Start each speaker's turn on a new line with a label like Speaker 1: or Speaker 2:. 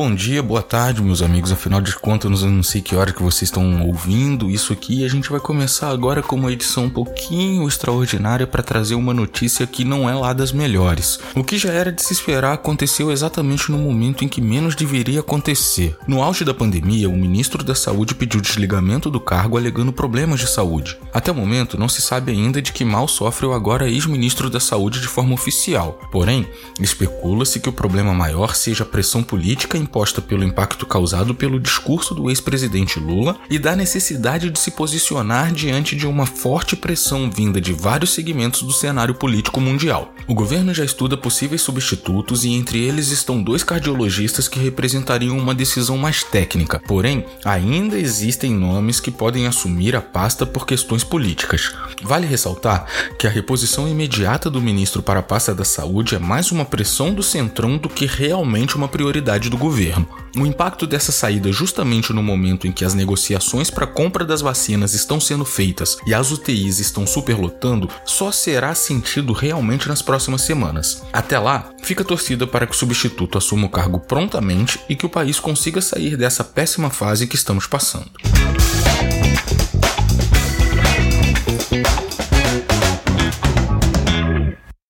Speaker 1: bom dia, boa tarde, meus amigos. Afinal de contas, eu não sei que hora que vocês estão ouvindo isso aqui. A gente vai começar agora com uma edição um pouquinho extraordinária para trazer uma notícia que não é lá das melhores. O que já era de se esperar aconteceu exatamente no momento em que menos deveria acontecer. No auge da pandemia, o ministro da Saúde pediu desligamento do cargo alegando problemas de saúde. Até o momento, não se sabe ainda de que mal sofre o agora ex-ministro da Saúde de forma oficial. Porém, especula-se que o problema maior seja a pressão política imposta pelo impacto causado pelo discurso do ex-presidente Lula e da necessidade de se posicionar diante de uma forte pressão vinda de vários segmentos do cenário político mundial. O governo já estuda possíveis substitutos e entre eles estão dois cardiologistas que representariam uma decisão mais técnica, porém, ainda existem nomes que podem assumir a pasta por questões políticas. Vale ressaltar que a reposição imediata do ministro para a pasta da saúde é mais uma pressão do centrão do que realmente uma prioridade do governo. O impacto dessa saída justamente no momento em que as negociações para a compra das vacinas estão sendo feitas e as UTIs estão superlotando só será sentido realmente nas próximas semanas. Até lá, fica torcida para que o substituto assuma o cargo prontamente e que o país consiga sair dessa péssima fase que estamos passando.